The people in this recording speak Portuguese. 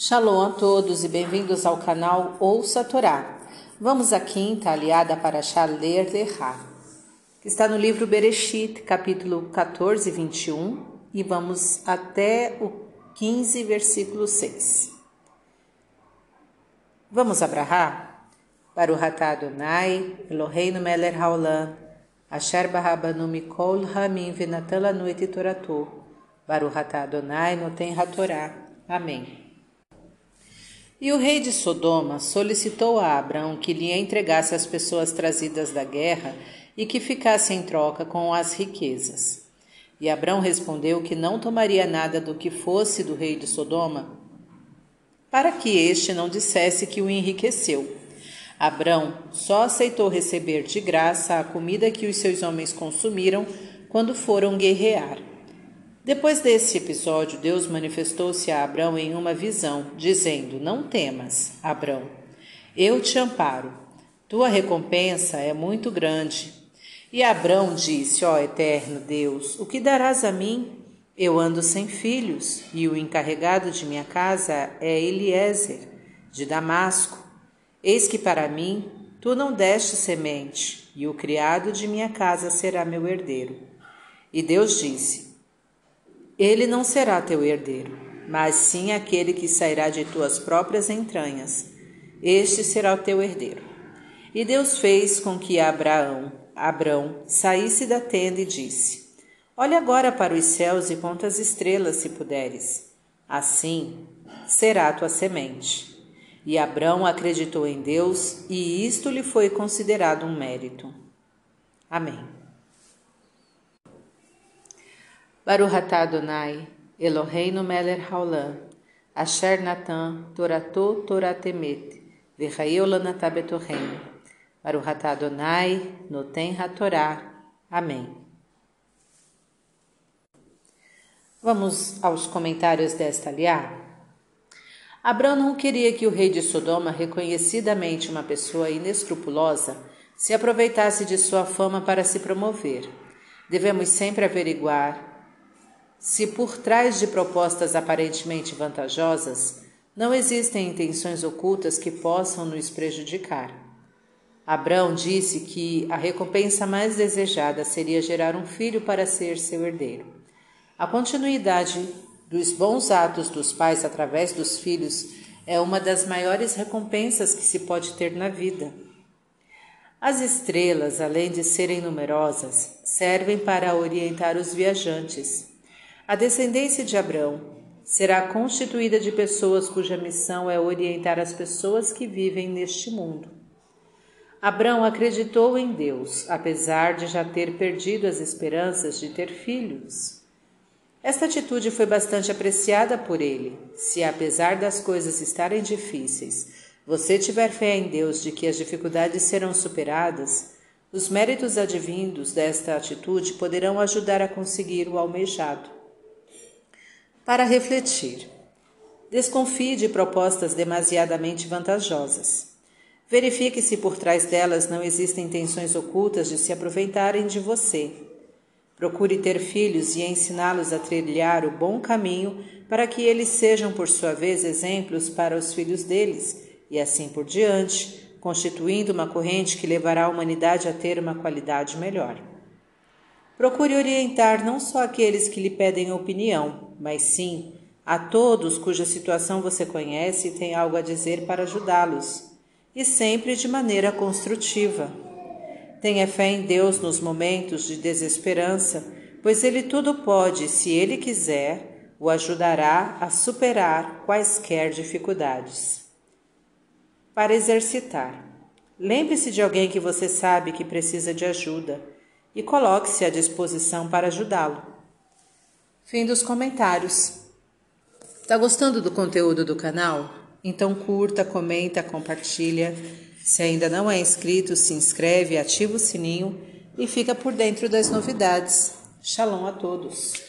Shalom a todos e bem-vindos ao canal Ouça a Torá. Vamos à quinta aliada para Shaler Lerá, que está no livro Bereshit, capítulo 14, 21, e vamos até o 15, versículo 6. Vamos abrahar? Para o Ratá Adonai, Eloheinu Meler Haolam, Asher Barabanu Mikol Ramin Venatan et Toratu, Baruch Ratá Adonai Noten Hatorá. Amém. E o rei de Sodoma solicitou a Abraão que lhe entregasse as pessoas trazidas da guerra e que ficasse em troca com as riquezas. E Abraão respondeu que não tomaria nada do que fosse do rei de Sodoma, para que este não dissesse que o enriqueceu. Abraão só aceitou receber de graça a comida que os seus homens consumiram quando foram guerrear. Depois desse episódio, Deus manifestou-se a Abrão em uma visão, dizendo: Não temas, Abrão, eu te amparo. Tua recompensa é muito grande. E Abrão disse: Ó eterno Deus, o que darás a mim? Eu ando sem filhos, e o encarregado de minha casa é Eliezer, de Damasco. Eis que para mim tu não deste semente, e o criado de minha casa será meu herdeiro. E Deus disse: ele não será teu herdeiro, mas sim aquele que sairá de tuas próprias entranhas. Este será o teu herdeiro. E Deus fez com que Abraão, Abrão, saísse da tenda e disse: Olha agora para os céus e conta as estrelas, se puderes. Assim será a tua semente. E Abrão acreditou em Deus, e isto lhe foi considerado um mérito. Amém. Baruch atah Adonai, Eloheinu melech haolam, asher natan torato toratemet, v'chayeu lanatah betorreinu. Baruch atah Adonai, noten hatorá. Amém. Vamos aos comentários desta aliá. Abraão não queria que o rei de Sodoma, reconhecidamente uma pessoa inescrupulosa, se aproveitasse de sua fama para se promover. Devemos sempre averiguar se por trás de propostas aparentemente vantajosas não existem intenções ocultas que possam nos prejudicar. Abrão disse que a recompensa mais desejada seria gerar um filho para ser seu herdeiro. A continuidade dos bons atos dos pais através dos filhos é uma das maiores recompensas que se pode ter na vida. As estrelas, além de serem numerosas, servem para orientar os viajantes. A descendência de Abrão será constituída de pessoas cuja missão é orientar as pessoas que vivem neste mundo. Abrão acreditou em Deus, apesar de já ter perdido as esperanças de ter filhos. Esta atitude foi bastante apreciada por ele. Se, apesar das coisas estarem difíceis, você tiver fé em Deus de que as dificuldades serão superadas, os méritos advindos desta atitude poderão ajudar a conseguir o almejado para refletir. Desconfie de propostas demasiadamente vantajosas. Verifique se por trás delas não existem intenções ocultas de se aproveitarem de você. Procure ter filhos e ensiná-los a trilhar o bom caminho para que eles sejam, por sua vez, exemplos para os filhos deles, e assim por diante, constituindo uma corrente que levará a humanidade a ter uma qualidade melhor. Procure orientar não só aqueles que lhe pedem opinião, mas sim a todos cuja situação você conhece e tem algo a dizer para ajudá-los, e sempre de maneira construtiva. Tenha fé em Deus nos momentos de desesperança, pois Ele tudo pode, se Ele quiser, o ajudará a superar quaisquer dificuldades. Para exercitar, lembre-se de alguém que você sabe que precisa de ajuda e coloque-se à disposição para ajudá-lo. Fim dos comentários. Está gostando do conteúdo do canal? Então curta, comenta, compartilha. Se ainda não é inscrito, se inscreve, ativa o sininho e fica por dentro das novidades. Shalom a todos.